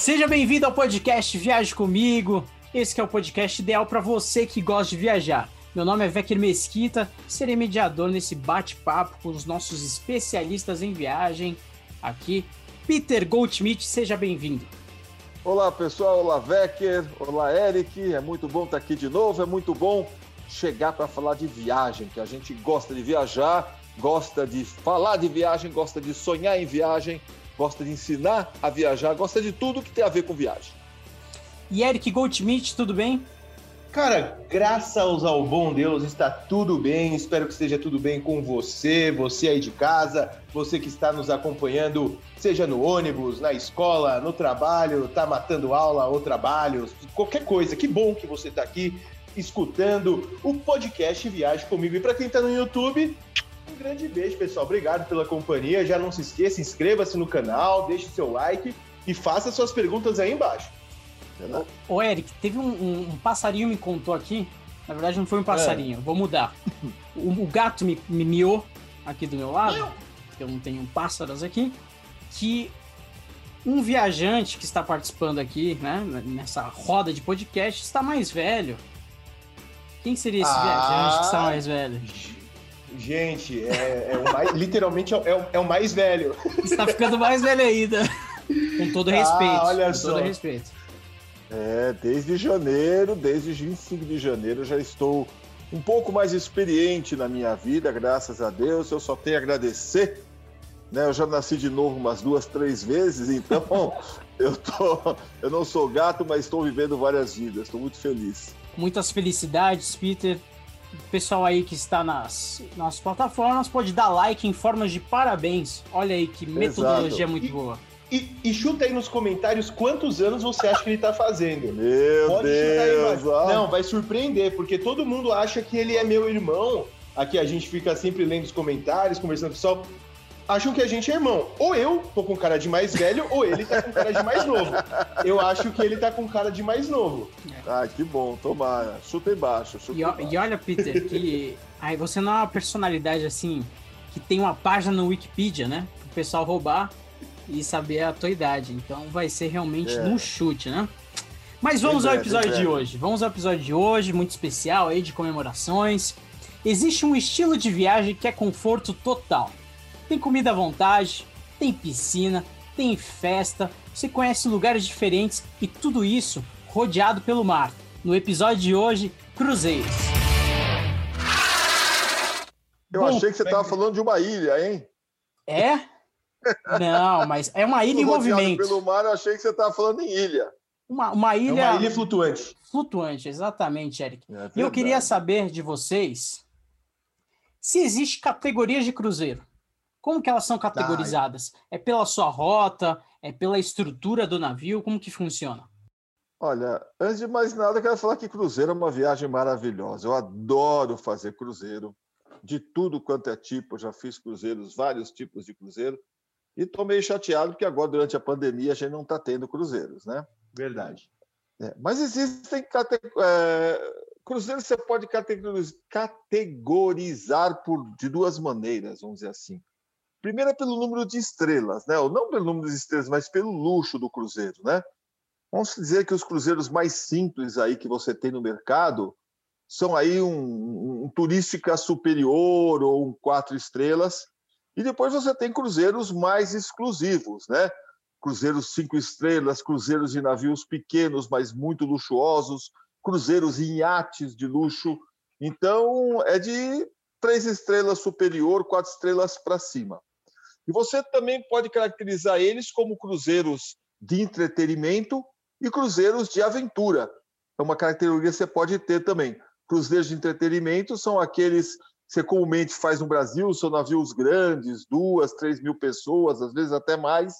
Seja bem-vindo ao podcast Viaje Comigo. Esse é o podcast ideal para você que gosta de viajar. Meu nome é Vecchio Mesquita, serei mediador nesse bate-papo com os nossos especialistas em viagem. Aqui, Peter Goldschmidt, seja bem-vindo. Olá pessoal, olá Vecker, olá Eric, é muito bom estar aqui de novo, é muito bom chegar para falar de viagem, que a gente gosta de viajar, gosta de falar de viagem, gosta de sonhar em viagem, gosta de ensinar a viajar, gosta de tudo que tem a ver com viagem. E Eric Goldschmidt, tudo bem? Cara, graças ao bom Deus está tudo bem. Espero que esteja tudo bem com você, você aí de casa, você que está nos acompanhando, seja no ônibus, na escola, no trabalho, tá matando aula ou trabalho, qualquer coisa. Que bom que você está aqui escutando o podcast Viagem comigo. E para quem está no YouTube, grande beijo, pessoal. Obrigado pela companhia. Já não se esqueça, inscreva-se no canal, deixe seu like e faça suas perguntas aí embaixo. Ô, Eric, teve um, um, um, passarinho me contou aqui. Na verdade, não foi um passarinho, é. vou mudar. O, o, gato me, me miou aqui do meu lado, eu não tenho pássaros aqui, que um viajante que está participando aqui, né, nessa roda de podcast, está mais velho. Quem seria esse ah, viajante que está mais velho? Gente, é, é o mais, literalmente é o, é o mais velho. Está ficando mais velho ainda. Com todo respeito. Ah, olha com só. todo respeito. É, desde janeiro, desde 25 de janeiro, já estou um pouco mais experiente na minha vida, graças a Deus. Eu só tenho a agradecer. Né? Eu já nasci de novo umas duas, três vezes, então eu, tô, eu não sou gato, mas estou vivendo várias vidas. Estou muito feliz. Muitas felicidades, Peter. O pessoal aí que está nas, nas plataformas pode dar like em formas de parabéns. Olha aí que metodologia Exato. muito boa. E, e, chuta aí nos comentários quantos anos você acha que ele tá fazendo. Meu Pode Deus! Aí, Não, vai surpreender, porque todo mundo acha que ele é meu irmão. Aqui a gente fica sempre lendo os comentários, conversando com o pessoal. Acham que a gente é irmão. Ou eu tô com cara de mais velho, ou ele tá com cara de mais novo. Eu acho que ele tá com cara de mais novo. Ah, que bom, tomara. Chuta embaixo. Chuta e, embaixo. e olha, Peter, que aí você não é uma personalidade assim que tem uma página no Wikipedia, né? Pro pessoal roubar e saber a tua idade. Então vai ser realmente é. no chute, né? Mas vamos ao episódio de hoje. Vamos ao episódio de hoje, muito especial aí de comemorações. Existe um estilo de viagem que é conforto total. Tem comida à vontade, tem piscina, tem festa, você conhece lugares diferentes e tudo isso rodeado pelo mar. No episódio de hoje, cruzeiros. Eu Bom, achei que você estava falando de uma ilha, hein? É? Não, mas é uma ilha em movimento. pelo mar, eu achei que você estava falando em ilha. Uma, uma ilha. É uma ilha flutuante. Flutuante, exatamente, Eric. É e eu queria saber de vocês se existe categorias de cruzeiro. Como que elas são categorizadas? É pela sua rota? É pela estrutura do navio? Como que funciona? Olha, antes de mais nada, eu quero falar que cruzeiro é uma viagem maravilhosa. Eu adoro fazer cruzeiro, de tudo quanto é tipo. Eu já fiz cruzeiros, vários tipos de cruzeiro. E estou meio chateado porque agora, durante a pandemia, a gente não está tendo cruzeiros, né? Verdade. É, mas existem é, cruzeiros você pode categorizar por de duas maneiras, vamos dizer assim. Primeiro é pelo número de estrelas, né? Ou não pelo número de estrelas, mas pelo luxo do cruzeiro, né? Vamos dizer que os cruzeiros mais simples aí que você tem no mercado são aí um, um turística superior ou um quatro estrelas, e depois você tem cruzeiros mais exclusivos, né? Cruzeiros cinco estrelas, cruzeiros de navios pequenos, mas muito luxuosos, cruzeiros em iates de luxo. Então, é de três estrelas superior, quatro estrelas para cima. E você também pode caracterizar eles como cruzeiros de entretenimento e cruzeiros de aventura. É uma característica que você pode ter também. Cruzeiros de entretenimento são aqueles você comumente faz no Brasil, são navios grandes, duas, três mil pessoas, às vezes até mais,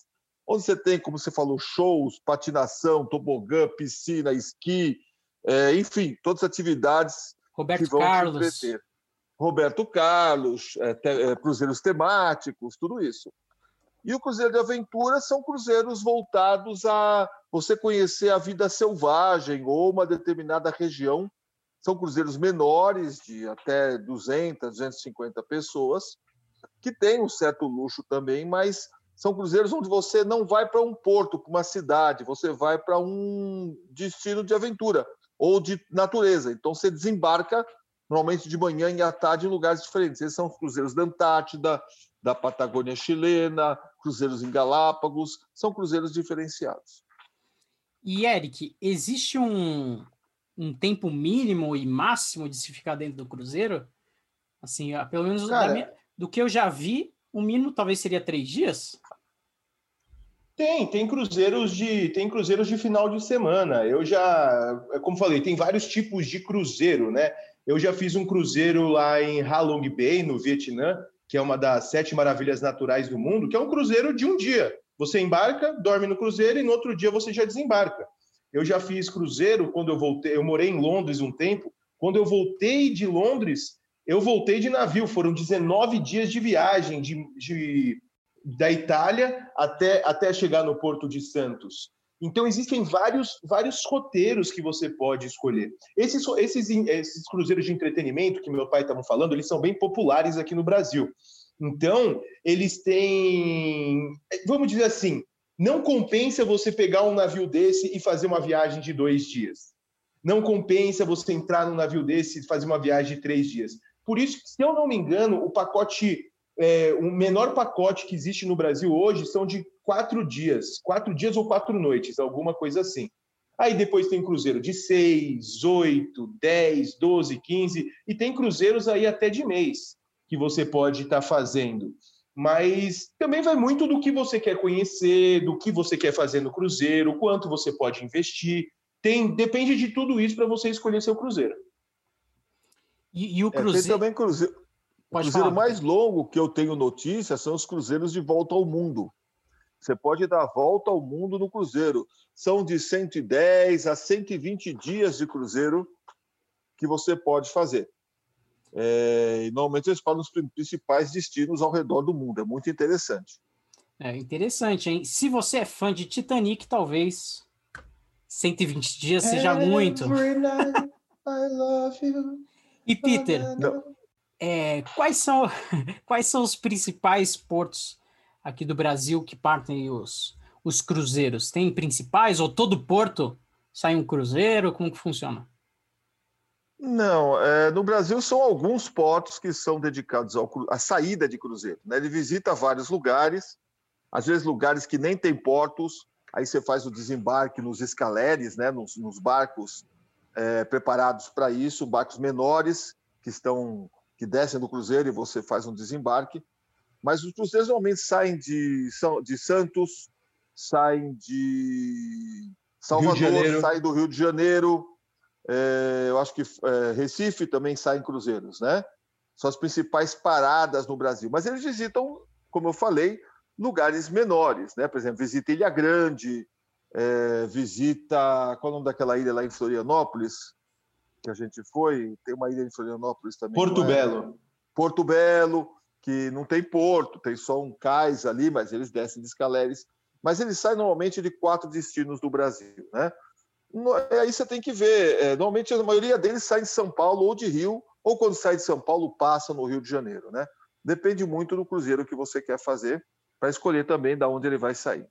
onde você tem, como você falou, shows, patinação, tobogã, piscina, esqui, é, enfim, todas as atividades Roberto que vão Carlos. te entreter. Roberto Carlos, é, te, é, cruzeiros temáticos, tudo isso. E o cruzeiro de aventura são cruzeiros voltados a você conhecer a vida selvagem ou uma determinada região são cruzeiros menores, de até 200, 250 pessoas, que têm um certo luxo também, mas são cruzeiros onde você não vai para um porto, para uma cidade, você vai para um destino de aventura ou de natureza. Então você desembarca normalmente de manhã e à tarde em lugares diferentes. Esses são os cruzeiros da Antártida, da Patagônia chilena, cruzeiros em Galápagos, são cruzeiros diferenciados. E Eric, existe um, um tempo mínimo e máximo de se ficar dentro do cruzeiro? Assim, pelo menos Cara, minha, do que eu já vi, o mínimo talvez seria três dias. Tem, tem cruzeiros de tem cruzeiros de final de semana. Eu já, como falei, tem vários tipos de cruzeiro, né? Eu já fiz um cruzeiro lá em Halong Bay, no Vietnã, que é uma das sete maravilhas naturais do mundo, que é um cruzeiro de um dia. Você embarca, dorme no cruzeiro e no outro dia você já desembarca. Eu já fiz cruzeiro quando eu voltei, eu morei em Londres um tempo. Quando eu voltei de Londres, eu voltei de navio, foram 19 dias de viagem de, de da Itália até, até chegar no Porto de Santos. Então, existem vários, vários roteiros que você pode escolher. Esses, esses, esses cruzeiros de entretenimento que meu pai estava falando, eles são bem populares aqui no Brasil. Então, eles têm, vamos dizer assim, não compensa você pegar um navio desse e fazer uma viagem de dois dias. Não compensa você entrar num navio desse e fazer uma viagem de três dias. Por isso, se eu não me engano, o pacote, é, o menor pacote que existe no Brasil hoje são de quatro dias, quatro dias ou quatro noites, alguma coisa assim. Aí depois tem cruzeiro de seis, oito, dez, doze, quinze, e tem cruzeiros aí até de mês que você pode estar tá fazendo. Mas também vai muito do que você quer conhecer, do que você quer fazer no cruzeiro, quanto você pode investir. Tem, depende de tudo isso para você escolher seu cruzeiro. E, e o cruzeiro. É, tem também cruzeiro. o cruzeiro falar. mais longo que eu tenho notícia são os cruzeiros de volta ao mundo. Você pode dar a volta ao mundo no cruzeiro. São de 110 a 120 dias de cruzeiro que você pode fazer. É, e normalmente eles falam os principais destinos ao redor do mundo. É muito interessante. É interessante, hein? Se você é fã de Titanic, talvez 120 dias seja muito. e Peter, é, quais, são, quais são os principais portos aqui do Brasil que partem os, os cruzeiros? Tem principais ou todo porto sai um cruzeiro? Como que funciona? Não, é, no Brasil são alguns portos que são dedicados ao, à saída de cruzeiro. Né? Ele visita vários lugares, às vezes lugares que nem tem portos, aí você faz o desembarque nos escaleres, né? nos, nos barcos é, preparados para isso, barcos menores que estão que descem do cruzeiro e você faz um desembarque. Mas os cruzeiros normalmente saem de, de Santos, saem de Salvador, saem do Rio de Janeiro, é, eu acho que é, Recife também sai em cruzeiros, né? São as principais paradas no Brasil. Mas eles visitam, como eu falei, lugares menores, né? Por exemplo, visita Ilha Grande, é, visita. Qual é o nome daquela ilha lá em Florianópolis? Que a gente foi? Tem uma ilha em Florianópolis também. Porto é? Belo. Porto Belo, que não tem porto, tem só um cais ali, mas eles descem de escaleres. Mas eles saem normalmente de quatro destinos do Brasil, né? Aí você tem que ver. É, normalmente a maioria deles sai de São Paulo ou de Rio, ou quando sai de São Paulo passa no Rio de Janeiro, né? Depende muito do cruzeiro que você quer fazer para escolher também da onde ele vai sair.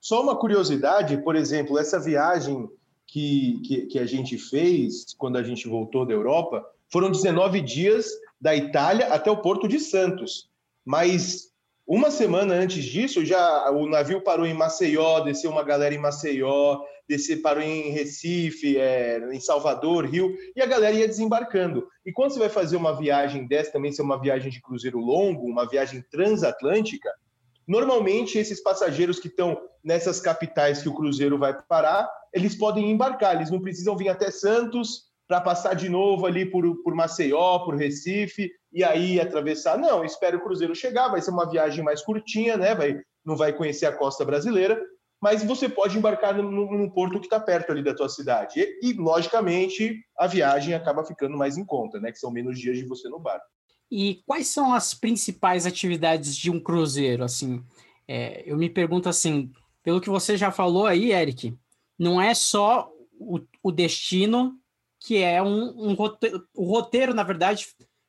Só uma curiosidade, por exemplo, essa viagem que, que, que, a gente fez quando a gente voltou da Europa foram 19 dias da Itália até o Porto de Santos. Mas uma semana antes disso, já o navio parou em Maceió, desceu uma galera em Maceió, descer, parou em Recife, é, em Salvador, Rio, e a galera ia desembarcando. E quando você vai fazer uma viagem dessa, também ser uma viagem de cruzeiro longo, uma viagem transatlântica, normalmente esses passageiros que estão nessas capitais que o cruzeiro vai parar, eles podem embarcar, eles não precisam vir até Santos para passar de novo ali por, por Maceió, por Recife, e aí atravessar. Não, espera o cruzeiro chegar, vai ser uma viagem mais curtinha, né? Vai, não vai conhecer a costa brasileira, mas você pode embarcar num, porto que está perto ali da tua cidade. E, e, logicamente, a viagem acaba ficando mais em conta, né? Que são menos dias de você no barco. E quais são as principais atividades de um cruzeiro? Assim, é, eu me pergunto assim, pelo que você já falou aí, Eric, não é só o, o destino que é um, um roteiro, o roteiro, na verdade,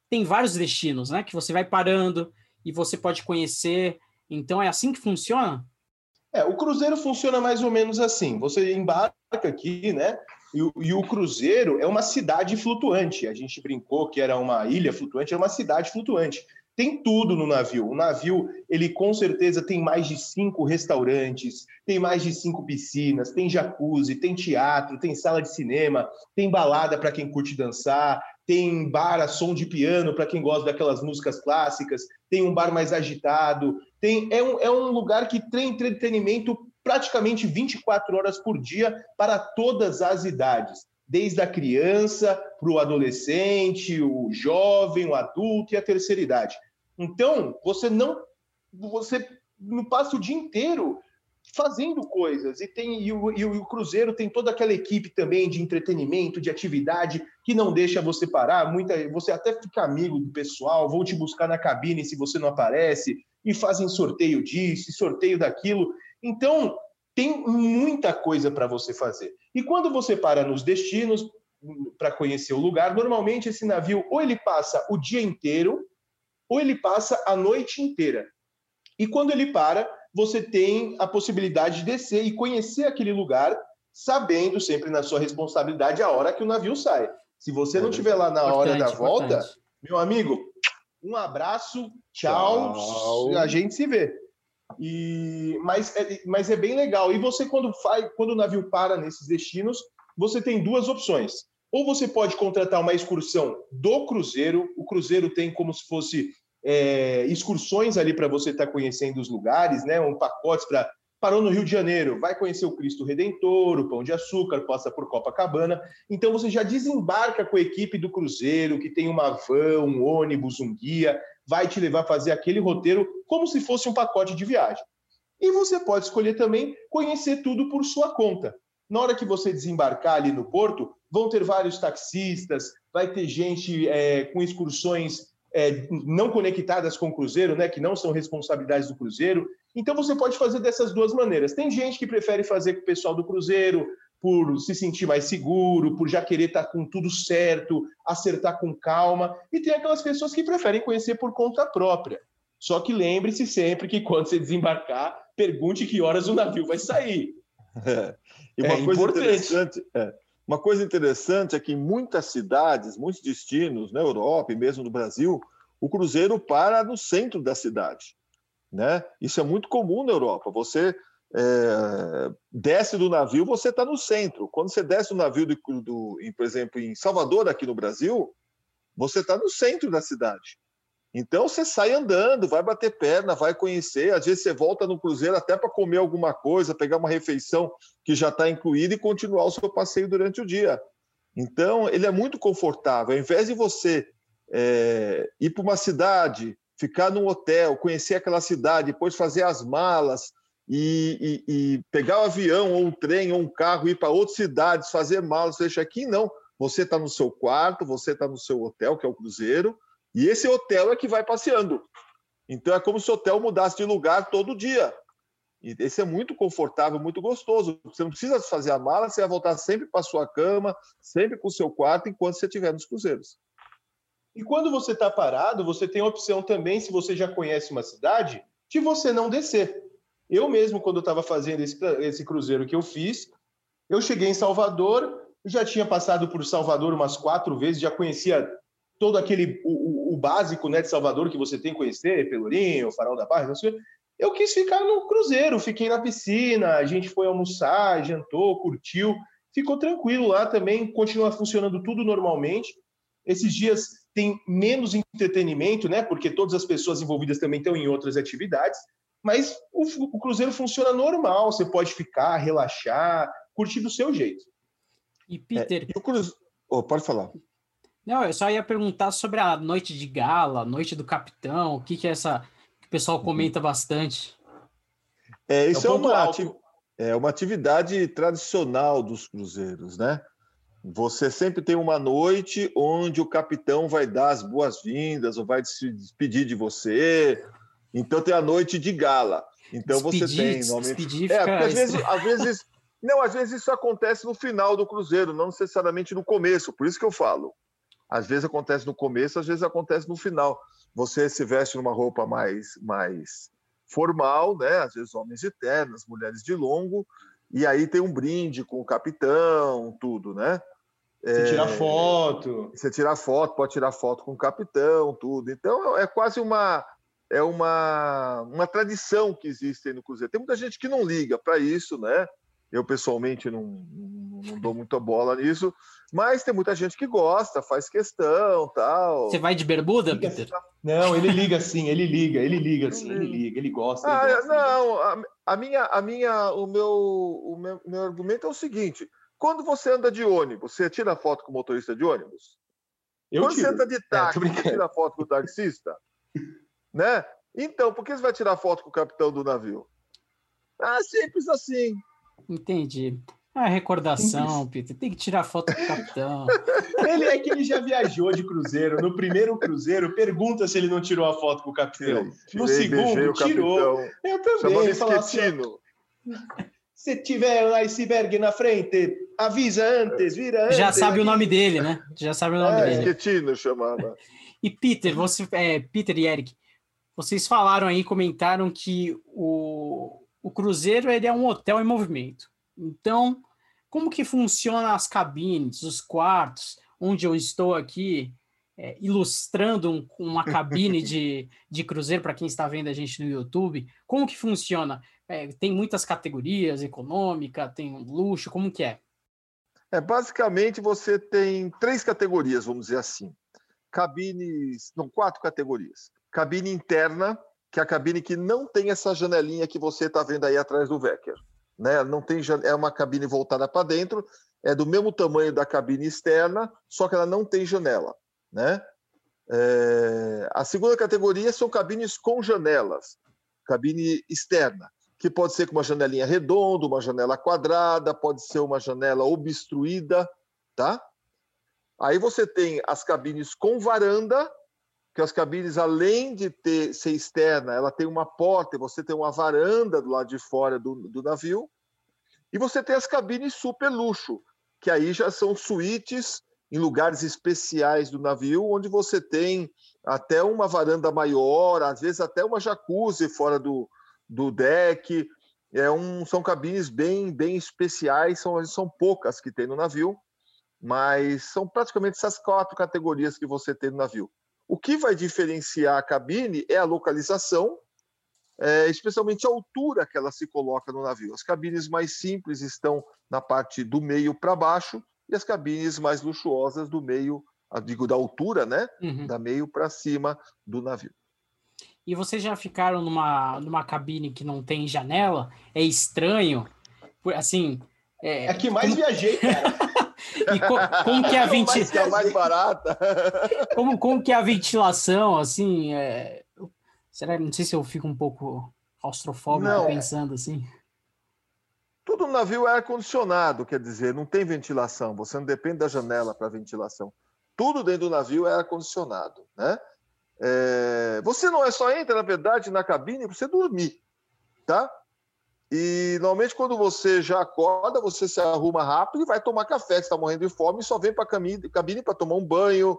tem vários destinos, né? Que você vai parando e você pode conhecer Então é assim que funciona? É, o cruzeiro funciona mais ou menos assim. Você embarca aqui, né? E, e, o cruzeiro é uma cidade flutuante. A gente brincou que era uma ilha flutuante, é uma cidade flutuante. Tem tudo no navio. O navio, ele com certeza tem mais de cinco restaurantes, tem mais de cinco piscinas, tem jacuzzi, tem teatro, tem sala de cinema, tem balada para quem curte dançar, tem bar a som de piano para quem gosta daquelas músicas clássicas, tem um bar mais agitado, tem é um, é um lugar que tem entretenimento praticamente 24 horas por dia para todas as idades, desde a criança para o adolescente, o jovem, o adulto e a terceira idade. Então, você não você não passa o dia inteiro fazendo coisas. E tem e o, e o, Cruzeiro tem toda aquela equipe também de entretenimento, de atividade, que não deixa você parar. Muita, você até fica amigo do pessoal, vão te buscar na cabine se você não aparece, e fazem sorteio disso, sorteio daquilo. Então, tem muita coisa para você fazer. E quando você para nos destinos para conhecer o lugar, normalmente esse navio ou ele passa o dia inteiro, ou ele passa a noite inteira. E quando ele para, você tem a possibilidade de descer e conhecer aquele lugar, sabendo sempre na sua responsabilidade a hora que o navio sai. Se você não estiver lá na hora da volta, importante. meu amigo, um abraço, tchau, tchau, a gente se vê. E, mas, é, mas é bem legal. E você, quando, faz, quando o navio para nesses destinos, você tem duas opções. Ou você pode contratar uma excursão do cruzeiro. O cruzeiro tem como se fosse é, excursões ali para você estar tá conhecendo os lugares, né? Um pacote para parou no Rio de Janeiro, vai conhecer o Cristo Redentor, o Pão de Açúcar, passa por Copacabana. Então você já desembarca com a equipe do cruzeiro, que tem uma van, um ônibus, um guia, vai te levar a fazer aquele roteiro como se fosse um pacote de viagem. E você pode escolher também conhecer tudo por sua conta. Na hora que você desembarcar ali no porto, vão ter vários taxistas, vai ter gente é, com excursões é, não conectadas com o Cruzeiro, né, que não são responsabilidades do Cruzeiro. Então você pode fazer dessas duas maneiras. Tem gente que prefere fazer com o pessoal do Cruzeiro por se sentir mais seguro, por já querer estar com tudo certo, acertar com calma, e tem aquelas pessoas que preferem conhecer por conta própria. Só que lembre-se sempre que quando você desembarcar, pergunte que horas o navio vai sair. É. E uma é coisa importante. interessante, é, uma coisa interessante é que em muitas cidades, muitos destinos, na Europa e mesmo no Brasil, o cruzeiro para no centro da cidade. Né? Isso é muito comum na Europa. Você é, desce do navio, você está no centro. Quando você desce do navio, do, do, por exemplo, em Salvador, aqui no Brasil, você está no centro da cidade. Então você sai andando, vai bater perna, vai conhecer. Às vezes você volta no cruzeiro até para comer alguma coisa, pegar uma refeição que já está incluída e continuar o seu passeio durante o dia. Então ele é muito confortável. Ao invés de você é, ir para uma cidade, ficar num hotel, conhecer aquela cidade, depois fazer as malas e, e, e pegar o um avião ou um trem ou um carro, ir para outras cidades, fazer malas, deixar aqui, não. Você está no seu quarto, você está no seu hotel, que é o cruzeiro e esse hotel é que vai passeando. Então é como se o hotel mudasse de lugar todo dia. E esse é muito confortável, muito gostoso. Você não precisa fazer a mala, você vai voltar sempre para sua cama, sempre para o seu quarto, enquanto você estiver nos cruzeiros. E quando você está parado, você tem a opção também, se você já conhece uma cidade, de você não descer. Eu mesmo, quando estava fazendo esse, esse cruzeiro que eu fiz, eu cheguei em Salvador, já tinha passado por Salvador umas quatro vezes, já conhecia todo aquele o, o, básico né, de Salvador que você tem que conhecer, Pelourinho, Farol da Barra, eu quis ficar no cruzeiro, fiquei na piscina, a gente foi almoçar, jantou, curtiu, ficou tranquilo lá também, continua funcionando tudo normalmente. Esses dias tem menos entretenimento, né? Porque todas as pessoas envolvidas também estão em outras atividades, mas o, o cruzeiro funciona normal, você pode ficar, relaxar, curtir do seu jeito. E Peter, é, e o cruzeiro... oh, pode falar. Não, eu só ia perguntar sobre a noite de gala, noite do capitão, o que, que é essa que o pessoal comenta bastante. É, isso é, é uma, ati... é uma atividade tradicional dos cruzeiros, né? Você sempre tem uma noite onde o capitão vai dar as boas-vindas ou vai se despedir de você. Então tem a noite de gala. Então despedir, você tem normalmente. É, porque às vezes, às vezes. Não, às vezes isso acontece no final do cruzeiro, não necessariamente no começo. Por isso que eu falo. Às vezes acontece no começo, às vezes acontece no final. Você se veste numa roupa mais, mais formal, né? Às vezes homens de ternas, mulheres de longo, e aí tem um brinde com o capitão, tudo, né? Você é, tira foto. Você tira foto, pode tirar foto com o capitão, tudo. Então é quase uma é uma, uma tradição que existe no Cruzeiro. Tem muita gente que não liga para isso, né? Eu, pessoalmente, não, não, não, dou muita bola nisso, mas tem muita gente que gosta, faz questão tal. Você vai de bermuda, liga, Peter? Não, ele liga sim, ele liga, ele liga sim, ele liga, ele gosta. Ele ah, gosta não, a, a, minha, a minha, o meu, o meu, meu argumento é o seguinte: quando você anda de ônibus, você tira foto com o motorista de ônibus? Eu quando tiro. você anda de é, táxi, é, você tira foto com o taxista? né? Então, por que você vai tirar foto com o capitão do navio? Ah, simples assim. Entendi. A recordação, Peter. Tem que tirar foto do capitão. ele é que ele já viajou de cruzeiro. No primeiro cruzeiro, pergunta se ele não tirou a foto com o capitão. Tirei, no segundo, tirou. Eu também. Assim, se tiver um iceberg na frente, avisa antes, vira antes. Já sabe o nome dele, né? Já sabe o nome é, dele. Esquetino chamava. E Peter, você, é, Peter e Eric, vocês falaram aí, comentaram que o, o Cruzeiro ele é um hotel em movimento. Então, como que funciona as cabines, os quartos, onde eu estou aqui é, ilustrando um, uma cabine de, de cruzeiro para quem está vendo a gente no YouTube? Como que funciona? É, tem muitas categorias, econômica, tem luxo, como que é? É, basicamente você tem três categorias, vamos dizer assim. Cabines, não, quatro categorias cabine interna, que é a cabine que não tem essa janelinha que você está vendo aí atrás do Vecker. Né? Não tem, é uma cabine voltada para dentro, é do mesmo tamanho da cabine externa, só que ela não tem janela. Né? É... A segunda categoria são cabines com janelas, cabine externa, que pode ser com uma janelinha redonda, uma janela quadrada, pode ser uma janela obstruída, tá? Aí você tem as cabines com varanda, que as cabines, além de ter, ser externa, ela tem uma porta você tem uma varanda do lado de fora do, do navio. E você tem as cabines super luxo, que aí já são suítes em lugares especiais do navio, onde você tem até uma varanda maior, às vezes até uma jacuzzi fora do, do deck. É um, são cabines bem, bem especiais, são, são poucas que tem no navio, mas são praticamente essas quatro categorias que você tem no navio. O que vai diferenciar a cabine é a localização, é, especialmente a altura que ela se coloca no navio. As cabines mais simples estão na parte do meio para baixo e as cabines mais luxuosas do meio, digo, da altura, né? Uhum. Da meio para cima do navio. E vocês já ficaram numa, numa cabine que não tem janela? É estranho? Assim. É, é que mais viajei, cara. E co como que é a ventilação? É mais barata. como, como que é a ventilação, assim? É... Será? Não sei se eu fico um pouco claustrofóbico não. pensando assim. Tudo no navio é ar-condicionado, quer dizer, não tem ventilação. Você não depende da janela para ventilação. Tudo dentro do navio é ar-condicionado, né? É... Você não é só entra, na verdade, na cabine para você dormir, tá? E normalmente, quando você já acorda, você se arruma rápido e vai tomar café, que está morrendo de fome, e só vem para a cabine para tomar um banho.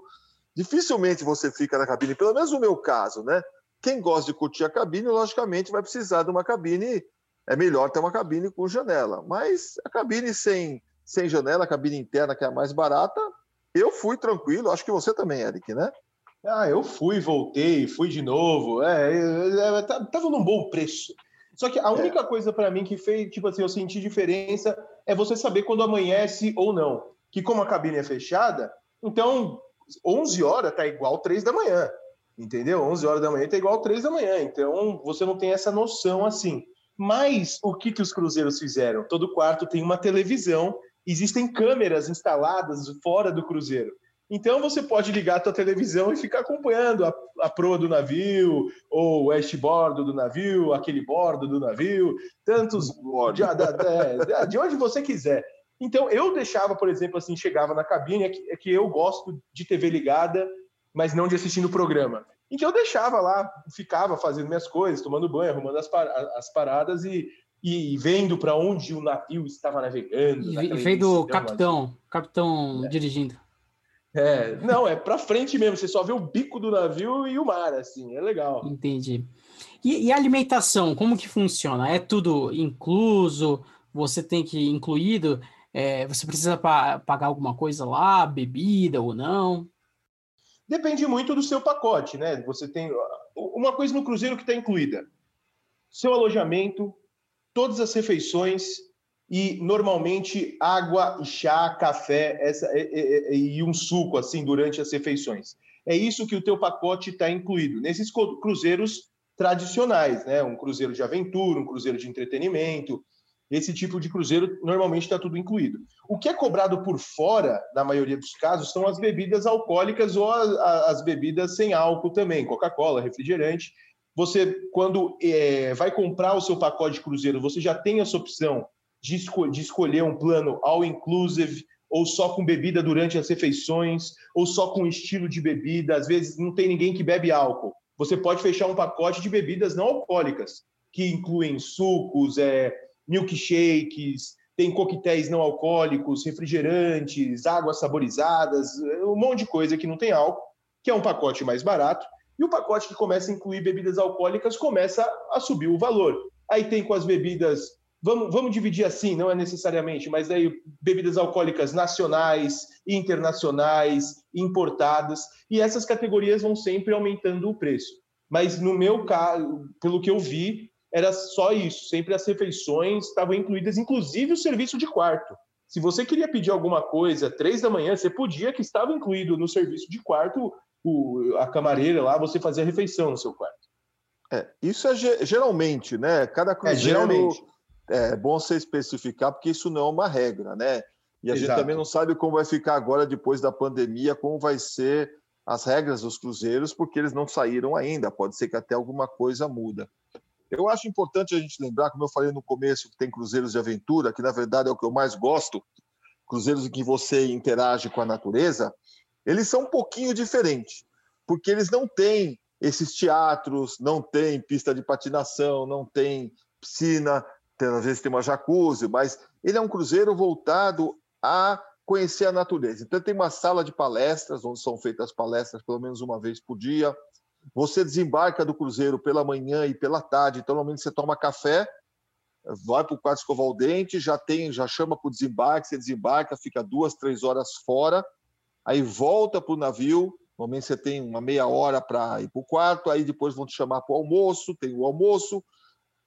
Dificilmente você fica na cabine, pelo menos no meu caso, né? Quem gosta de curtir a cabine, logicamente, vai precisar de uma cabine. É melhor ter uma cabine com janela. Mas a cabine sem, sem janela, a cabine interna, que é a mais barata, eu fui tranquilo. Acho que você também, Eric, né? Ah, eu fui, voltei, fui de novo. É, estava num bom preço. Só que a única é. coisa para mim que fez, tipo assim, eu senti diferença é você saber quando amanhece ou não. Que como a cabine é fechada, então 11 horas tá igual 3 da manhã. Entendeu? 11 horas da manhã tá igual 3 da manhã. Então você não tem essa noção assim. Mas o que que os cruzeiros fizeram? Todo quarto tem uma televisão, existem câmeras instaladas fora do cruzeiro. Então você pode ligar a tua televisão e ficar acompanhando a, a proa do navio, ou o westboard do navio, aquele bordo do navio, tantos de, de, de, onde você quiser. Então eu deixava, por exemplo, assim, chegava na cabine, é que, é que eu gosto de TV ligada, mas não de assistir no programa. Então eu deixava lá, ficava fazendo minhas coisas, tomando banho, arrumando as, par as paradas e, e vendo para onde o navio estava navegando. E veio do capitão, capitão é. dirigindo. É, não, é para frente mesmo. Você só vê o bico do navio e o mar, assim. É legal. Entendi. E, e a alimentação, como que funciona? É tudo incluso? Você tem que incluído? É, você precisa pa pagar alguma coisa lá, bebida ou não? Depende muito do seu pacote, né? Você tem uma coisa no cruzeiro que está incluída: seu alojamento, todas as refeições e normalmente água, chá, café essa, e, e, e um suco assim durante as refeições. É isso que o teu pacote está incluído nesses cruzeiros tradicionais, né? Um cruzeiro de aventura, um cruzeiro de entretenimento, esse tipo de cruzeiro normalmente está tudo incluído. O que é cobrado por fora, na maioria dos casos, são as bebidas alcoólicas ou as bebidas sem álcool também, Coca-Cola, refrigerante. Você, quando é, vai comprar o seu pacote de cruzeiro, você já tem essa opção de, de escolher um plano all inclusive, ou só com bebida durante as refeições, ou só com estilo de bebida. Às vezes não tem ninguém que bebe álcool. Você pode fechar um pacote de bebidas não alcoólicas, que incluem sucos, é, milkshakes, tem coquetéis não alcoólicos, refrigerantes, águas saborizadas, um monte de coisa que não tem álcool, que é um pacote mais barato. E o pacote que começa a incluir bebidas alcoólicas começa a subir o valor. Aí tem com as bebidas, vamos, vamos dividir assim, não é necessariamente, mas aí bebidas alcoólicas nacionais, internacionais, importadas, e essas categorias vão sempre aumentando o preço. Mas no meu caso, pelo que eu vi, era só isso. Sempre as refeições estavam incluídas, inclusive o serviço de quarto. Se você queria pedir alguma coisa três da manhã, você podia, que estava incluído no serviço de quarto, o, a camareira lá, você fazia a refeição no seu quarto. É, isso é geralmente, né? Cada é, cruzeiro é, geralmente. É bom você especificar, porque isso não é uma regra, né? E a Exato. gente também não sabe como vai ficar agora, depois da pandemia, como vai ser as regras dos cruzeiros, porque eles não saíram ainda. Pode ser que até alguma coisa muda. Eu acho importante a gente lembrar, como eu falei no começo, que tem cruzeiros de aventura, que na verdade é o que eu mais gosto, cruzeiros em que você interage com a natureza, eles são um pouquinho diferentes, porque eles não têm esses teatros, não tem pista de patinação, não tem piscina, às vezes tem uma jacuzzi, mas ele é um cruzeiro voltado a conhecer a natureza. Então tem uma sala de palestras, onde são feitas palestras pelo menos uma vez por dia, você desembarca do cruzeiro pela manhã e pela tarde, então normalmente você toma café, vai para o quarto escovar o dente, já tem, já chama para o desembarque, você desembarca, fica duas, três horas fora, aí volta para o navio, normalmente você tem uma meia hora para ir para o quarto, aí depois vão te chamar para o almoço, tem o almoço,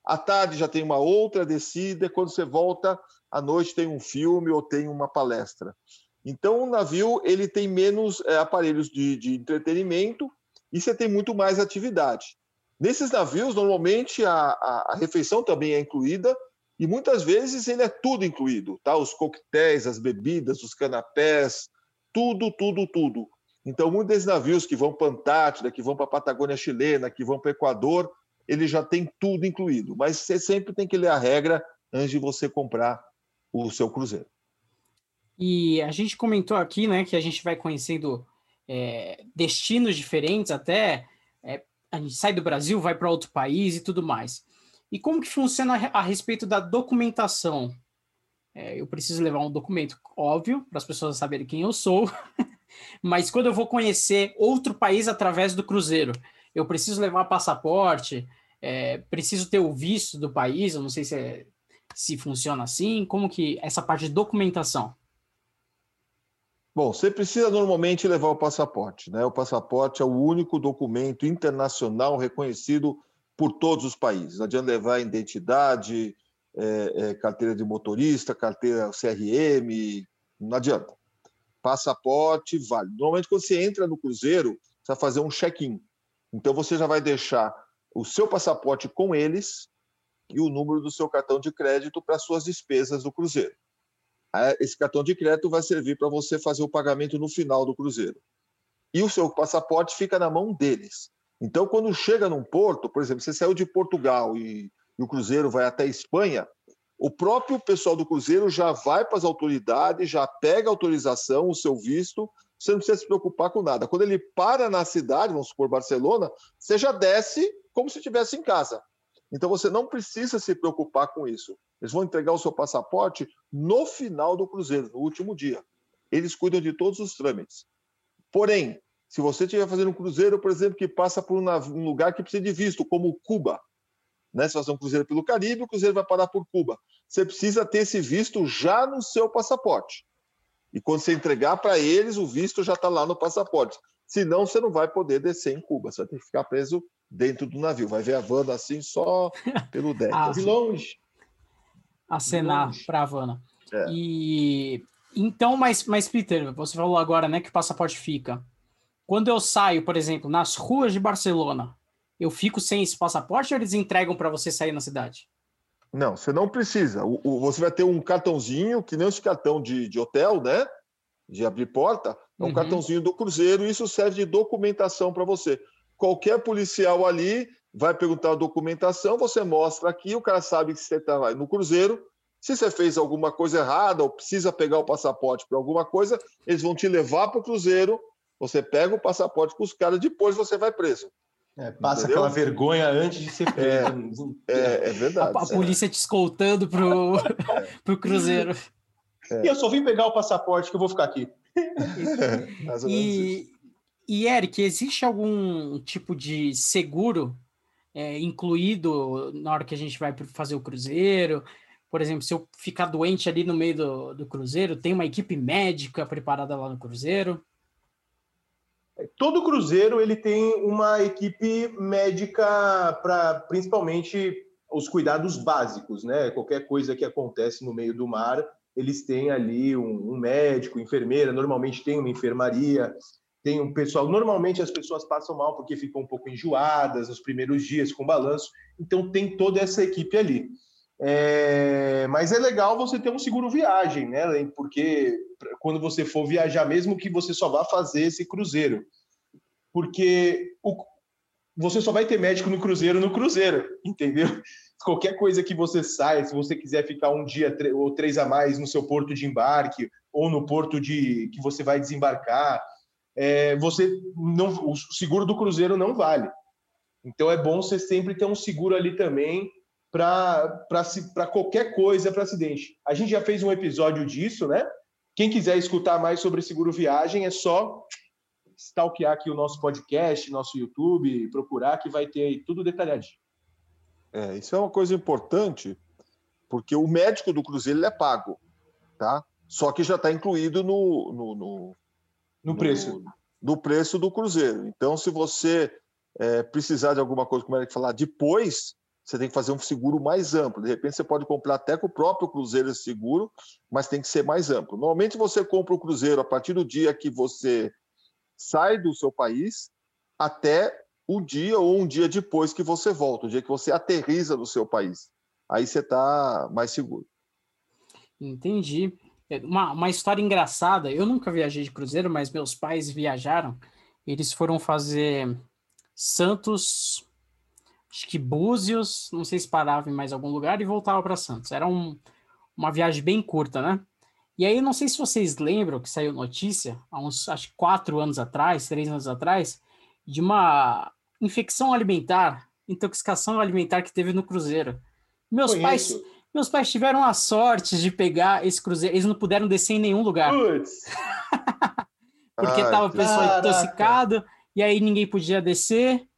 à tarde já tem uma outra descida, quando você volta, à noite tem um filme ou tem uma palestra. Então o navio ele tem menos é, aparelhos de, de entretenimento, e você tem muito mais atividade. Nesses navios, normalmente a, a, a, refeição também é incluída e muitas vezes ele é tudo incluído, tá? Os coquetéis, as bebidas, os canapés, tudo, tudo, tudo. Então, muitos desses navios que vão para a Antártida, que vão para a Patagônia chilena, que vão para o Equador, ele já tem tudo incluído. Mas você sempre tem que ler a regra antes de você comprar o seu cruzeiro. E a gente comentou aqui, né, que a gente vai conhecendo é, destinos diferentes, até é, a gente sai do Brasil, vai para outro país e tudo mais. E como que funciona a, respeito da documentação? É, eu preciso levar um documento, óbvio, para as pessoas saberem quem eu sou, mas quando eu vou conhecer outro país através do cruzeiro, eu preciso levar passaporte, é, preciso ter o visto do país, eu não sei se, é, se funciona assim, como que essa parte de documentação? Bom, você precisa normalmente levar o passaporte, né? O passaporte é o único documento internacional reconhecido por todos os países. Não adianta levar identidade, é, é, carteira de motorista, carteira CRM, não adianta. Passaporte vale. Normalmente, quando você entra no cruzeiro, você vai fazer um check-in. Então, você já vai deixar o seu passaporte com eles e o número do seu cartão de crédito para suas despesas do cruzeiro esse cartão de crédito vai servir para você fazer o pagamento no final do cruzeiro. E o seu passaporte fica na mão deles. Então, quando chega num porto, por exemplo, você saiu de Portugal e, e o cruzeiro vai até Espanha, o próprio pessoal do cruzeiro já vai para as autoridades, já pega a autorização, o seu visto, você não precisa se preocupar com nada. Quando ele para na cidade, vamos supor Barcelona, você já desce como se estivesse em casa. Então você não precisa se preocupar com isso. Eles vão entregar o seu passaporte no final do cruzeiro, no último dia. Eles cuidam de todos os trâmites. Porém, se você estiver fazendo um cruzeiro, por exemplo, que passa por um lugar que precisa de visto, como Cuba, né? Se fazer um cruzeiro pelo Caribe, o cruzeiro vai parar por Cuba. Você precisa ter esse visto já no seu passaporte. E quando você entregar para eles, o visto já está lá no passaporte. Senão, você não vai poder descer em Cuba. Você vai ter que ficar preso dentro do navio. Vai ver a Havana assim só pelo deck. ah, assim. Longe. Acenar para a Havana. É. E então, mas, mas Peter, você falou agora, né, que o passaporte fica. Quando eu saio, por exemplo, nas ruas de Barcelona, eu fico sem esse passaporte ou eles entregam para você sair na cidade? Não, você não precisa. O, o, você vai ter um cartãozinho, que nem esse cartão de, de hotel, né? De abrir porta. É um uhum. cartãozinho do Cruzeiro, e isso serve de documentação para você. Qualquer policial ali vai perguntar a documentação, você mostra aqui, o cara sabe que você está no Cruzeiro. Se você fez alguma coisa errada ou precisa pegar o passaporte para alguma coisa, eles vão te levar para o Cruzeiro. Você pega o passaporte com os caras, depois você vai preso. É, passa Entendeu? aquela vergonha antes de ser preso. É, é, é verdade. A, a polícia te escoltando pro, pro Cruzeiro. É. E eu só vim pegar o passaporte que eu vou ficar aqui. e, e, Eric, existe algum tipo de seguro é, incluído na hora que a gente vai fazer o Cruzeiro? Por exemplo, se eu ficar doente ali no meio do, do Cruzeiro, tem uma equipe médica preparada lá no Cruzeiro? Todo cruzeiro ele tem uma equipe médica para principalmente os cuidados básicos, né? Qualquer coisa que acontece no meio do mar, eles têm ali um, um médico, enfermeira, normalmente tem uma enfermaria, tem um pessoal. Normalmente as pessoas passam mal porque ficam um pouco enjoadas nos primeiros dias com balanço, então tem toda essa equipe ali. É, mas é legal você ter um seguro viagem, né? Porque quando você for viajar, mesmo que você só vá fazer esse cruzeiro, porque o, você só vai ter médico no cruzeiro no cruzeiro, entendeu? Qualquer coisa que você saia, se você quiser ficar um dia ou três a mais no seu porto de embarque ou no porto de que você vai desembarcar, é, você não, o seguro do cruzeiro não vale. Então é bom você sempre ter um seguro ali também para qualquer coisa para acidente. A gente já fez um episódio disso, né? Quem quiser escutar mais sobre seguro viagem é só stalkear aqui o nosso podcast, nosso YouTube, procurar que vai ter aí tudo detalhadinho. É, isso é uma coisa importante, porque o médico do Cruzeiro ele é pago, tá? Só que já está incluído no, no, no, no preço. No, no, preço do Cruzeiro. Então, se você é, precisar de alguma coisa, como é que falar, depois, você tem que fazer um seguro mais amplo. De repente, você pode comprar até com o próprio Cruzeiro esse seguro, mas tem que ser mais amplo. Normalmente, você compra o Cruzeiro a partir do dia que você sai do seu país até o dia ou um dia depois que você volta, o dia que você aterriza no seu país. Aí você está mais seguro. Entendi. É, uma, uma história engraçada. Eu nunca viajei de cruzeiro, mas meus pais viajaram. Eles foram fazer Santos, acho que Búzios, não sei se parava em mais algum lugar e voltava para Santos. Era um, uma viagem bem curta, né? E aí, não sei se vocês lembram que saiu notícia, há uns, acho que quatro anos atrás, três anos atrás, de uma infecção alimentar, intoxicação alimentar que teve no Cruzeiro. Meus pais, meus pais tiveram a sorte de pegar esse Cruzeiro, eles não puderam descer em nenhum lugar. Porque estava o pessoal intoxicado, e aí ninguém podia descer.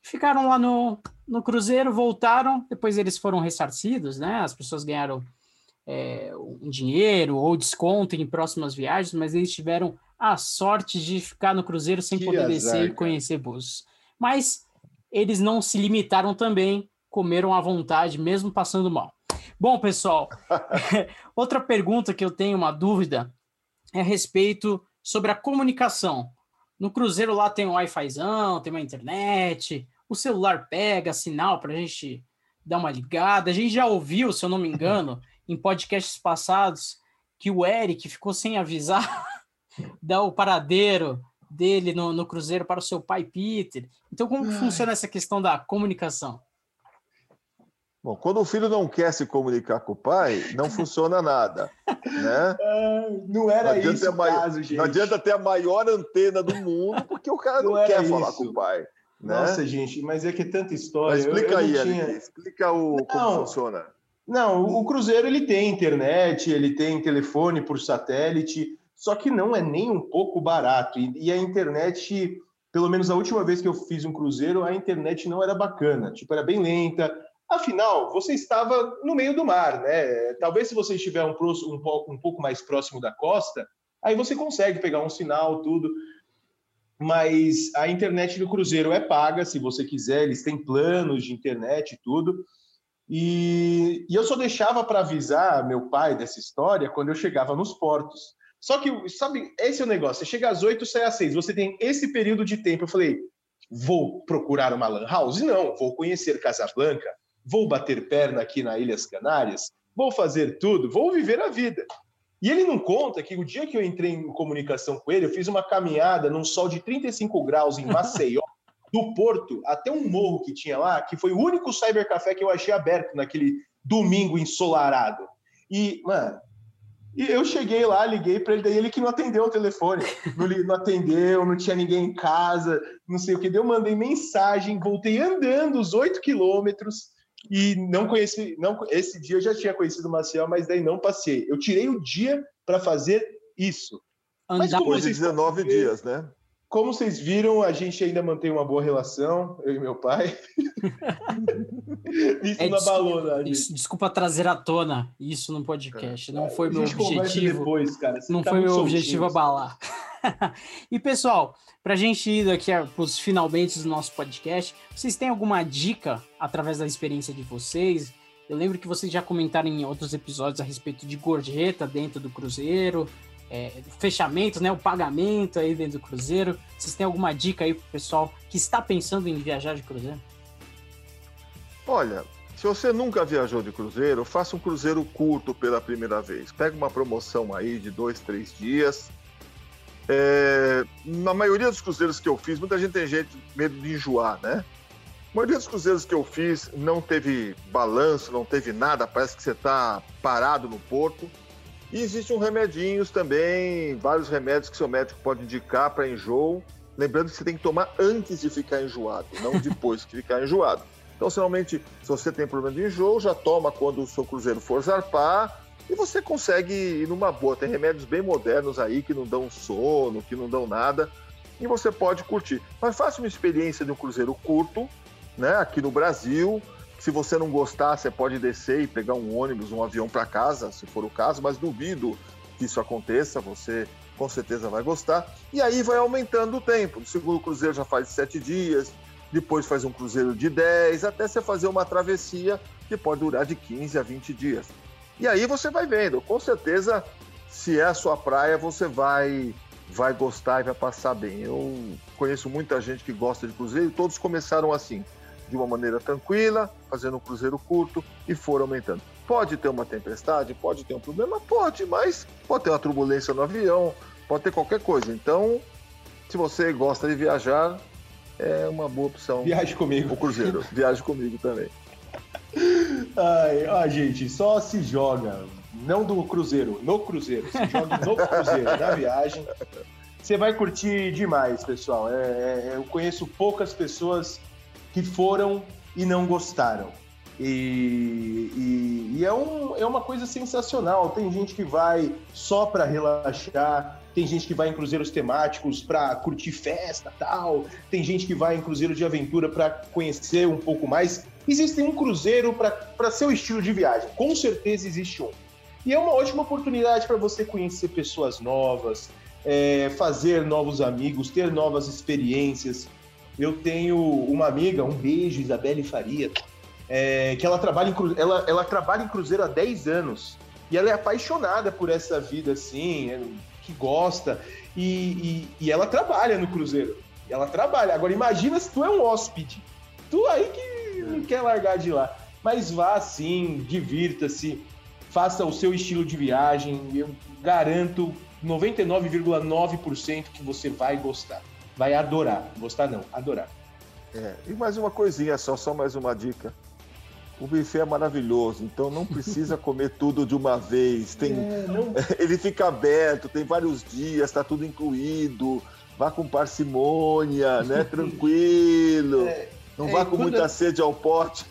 Ficaram lá no, no Cruzeiro, voltaram, depois eles foram ressarcidos, né? As pessoas ganharam é, um dinheiro ou desconto em próximas viagens, mas eles tiveram a sorte de ficar no Cruzeiro sem que poder azar, descer cara. e conhecer Búzios. Mas eles não se limitaram também, comeram à vontade, mesmo passando mal. Bom, pessoal, outra pergunta que eu tenho uma dúvida é a respeito sobre a comunicação. No Cruzeiro lá tem um Wi-Fizão, tem uma internet, o celular pega sinal para a gente dar uma ligada. A gente já ouviu, se eu não me engano, em podcasts passados, que o Eric ficou sem avisar dar o paradeiro dele no, no Cruzeiro para o seu pai Peter. Então, como Ai. funciona essa questão da comunicação? Bom, quando o filho não quer se comunicar com o pai, não funciona nada, né? não era não isso o caso, gente. Não adianta ter a maior antena do mundo, porque o cara não, não quer isso. falar com o pai. Né? Nossa, gente, mas é que é tanta história. Mas explica eu, eu aí, tinha... explica o, como funciona. Não, o Cruzeiro ele tem internet, ele tem telefone por satélite, só que não é nem um pouco barato. E, e, a internet, pelo menos a última vez que eu fiz um cruzeiro, a internet não era bacana, tipo, era bem lenta. Afinal, você estava no meio do mar, né? Talvez se você estiver um, um, um pouco mais próximo da costa, aí você consegue pegar um sinal, tudo. Mas a internet do cruzeiro é paga, se você quiser, eles têm planos de internet e tudo. E, e eu só deixava para avisar meu pai dessa história quando eu chegava nos portos. Só que, sabe, esse é o negócio. Você chega às 8, sai às 6. Você tem esse período de tempo. Eu falei, vou procurar uma lan house? Não, vou conhecer Casablanca, vou bater perna aqui na Ilhas Canárias, vou fazer tudo, vou viver a vida. E ele não conta que o dia que eu entrei em comunicação com ele, eu fiz uma caminhada num sol de 35 graus em Maceió, do Porto até um morro que tinha lá, que foi o único cybercafé que eu achei aberto naquele domingo ensolarado. E, mano, e eu cheguei lá, liguei para ele, daí ele que não atendeu o telefone. Não, não, atendeu, não tinha ninguém em casa, não sei o que. Daí eu mandei mensagem, voltei andando os oito quilômetros e não conheci. Não, esse dia eu já tinha conhecido o Maciel, mas daí não passei. Eu tirei o dia para fazer isso. Mas depois de 19 dias, né? Como vocês viram, a gente ainda mantém uma boa relação, eu e meu pai. isso é, na balona. Desculpa trazer à tona isso no podcast. Não foi meu objetivo. Depois, cara. não tá foi meu objetivo abalar. e pessoal, para a gente ir aqui para os finalmente do nosso podcast, vocês têm alguma dica através da experiência de vocês? Eu lembro que vocês já comentaram em outros episódios a respeito de gorjeta dentro do cruzeiro, é, fechamentos, né, o pagamento aí dentro do cruzeiro. Vocês têm alguma dica aí para o pessoal que está pensando em viajar de cruzeiro? Olha, se você nunca viajou de cruzeiro, faça um cruzeiro curto pela primeira vez. Pega uma promoção aí de dois, três dias. É, na maioria dos cruzeiros que eu fiz, muita gente tem gente medo de enjoar, né? A maioria dos cruzeiros que eu fiz não teve balanço, não teve nada, parece que você está parado no porto. E existem remedinhos também, vários remédios que seu médico pode indicar para enjoo. Lembrando que você tem que tomar antes de ficar enjoado, não depois que ficar enjoado. Então, normalmente, se você tem problema de enjoo, já toma quando o seu cruzeiro for zarpar e você consegue ir numa boa. Tem remédios bem modernos aí que não dão sono, que não dão nada e você pode curtir. Mas faça uma experiência de um cruzeiro curto, né, aqui no Brasil, se você não gostar, você pode descer e pegar um ônibus, um avião para casa, se for o caso, mas duvido que isso aconteça, você com certeza vai gostar. E aí vai aumentando o tempo. O segundo cruzeiro já faz sete dias, depois faz um cruzeiro de 10, até você fazer uma travessia que pode durar de 15 a 20 dias. E aí você vai vendo, com certeza, se é a sua praia, você vai vai gostar e vai passar bem. Eu conheço muita gente que gosta de cruzeiro e todos começaram assim de uma maneira tranquila, fazendo um cruzeiro curto e for aumentando. Pode ter uma tempestade, pode ter um problema, pode, mas pode ter uma turbulência no avião, pode ter qualquer coisa. Então, se você gosta de viajar, é uma boa opção. Viaje comigo. O cruzeiro, viaje comigo também. Ai, ó, gente, só se joga, não do cruzeiro, no cruzeiro. Se joga no cruzeiro, na viagem. Você vai curtir demais, pessoal. É, é, eu conheço poucas pessoas que foram e não gostaram. E, e, e é, um, é uma coisa sensacional. Tem gente que vai só para relaxar, tem gente que vai em cruzeiros temáticos para curtir festa tal, tem gente que vai em cruzeiro de aventura para conhecer um pouco mais. Existe um cruzeiro para seu estilo de viagem, com certeza existe um. E é uma ótima oportunidade para você conhecer pessoas novas, é, fazer novos amigos, ter novas experiências. Eu tenho uma amiga, um beijo, Isabelle Faria, é, que ela trabalha, em, ela, ela trabalha em cruzeiro há 10 anos. E ela é apaixonada por essa vida, assim, é, que gosta. E, e, e, ela trabalha no cruzeiro. Ela trabalha. Agora, imagina se tu é um hóspede. Tu aí que não quer largar de lá. Mas vá sim, divirta-se, faça o seu estilo de viagem. Eu garanto 99,9% que você vai gostar vai adorar. Gostar não, adorar. É, e mais uma coisinha só, só mais uma dica. O buffet é maravilhoso, então não precisa comer tudo de uma vez. Tem, é, não... Ele fica aberto, tem vários dias, está tudo incluído. Vá com parcimônia, né? Tranquilo. É, não vá é, com muita sede ao pote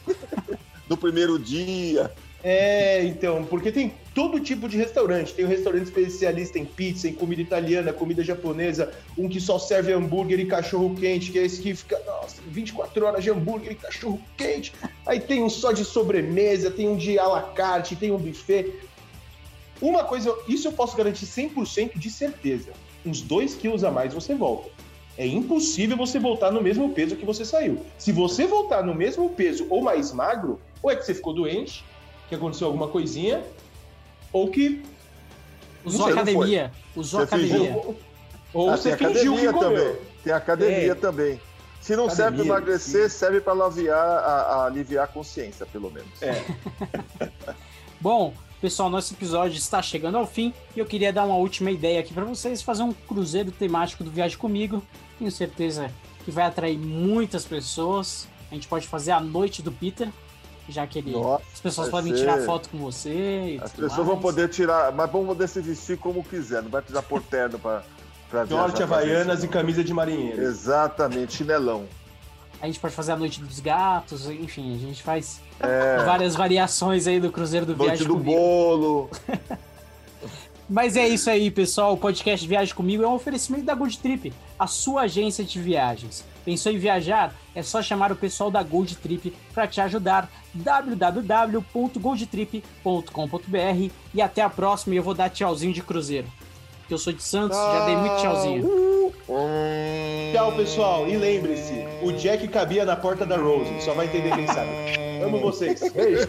no primeiro dia. É, então, porque tem, todo tipo de restaurante. Tem um restaurante especialista em pizza, em comida italiana, comida japonesa, um que só serve hambúrguer e cachorro quente, que é esse que fica, nossa, 24 horas de hambúrguer e cachorro quente. Aí tem um só de sobremesa, tem um de à la carte, tem um buffet. Uma coisa, isso eu posso garantir 100% de certeza. Uns 2 quilos a mais você volta. É impossível você voltar no mesmo peso que você saiu. Se você voltar no mesmo peso ou mais magro, ou é que você ficou doente, que aconteceu alguma coisinha, ou que. Usou academia. Usou você academia. Ou, ou ah, você fingiu que comeu. Também. Tem academia é. também. Se não academia, serve para emagrecer, sim. serve para aliviar a, a, aliviar a consciência, pelo menos. É. Bom, pessoal, nosso episódio está chegando ao fim e eu queria dar uma última ideia aqui para vocês, fazer um cruzeiro temático do Viagem Comigo. Tenho certeza que vai atrair muitas pessoas. A gente pode fazer a noite do Peter, já que ele, Nossa, as pessoas podem ser... tirar foto com você. as pessoas mais. vão poder tirar, mas vão poder se vestir como quiser, não vai precisar pôr terno para. Short, havaianas e camisa de marinheiro. Exatamente, chinelão. A gente pode fazer a noite dos gatos, enfim, a gente faz é... várias variações aí do Cruzeiro do noite Viagem do comigo. bolo. Mas é isso aí, pessoal. O podcast Viagem Comigo é um oferecimento da Good Trip, a sua agência de viagens. Pensou em viajar? É só chamar o pessoal da Gold Trip para te ajudar. www.goldtrip.com.br e até a próxima. E eu vou dar tchauzinho de cruzeiro. Eu sou de Santos, já dei muito tchauzinho. Tchau, pessoal. E lembre-se, o Jack cabia na porta da Rose. Só vai entender quem sabe. Amo vocês. Beijo.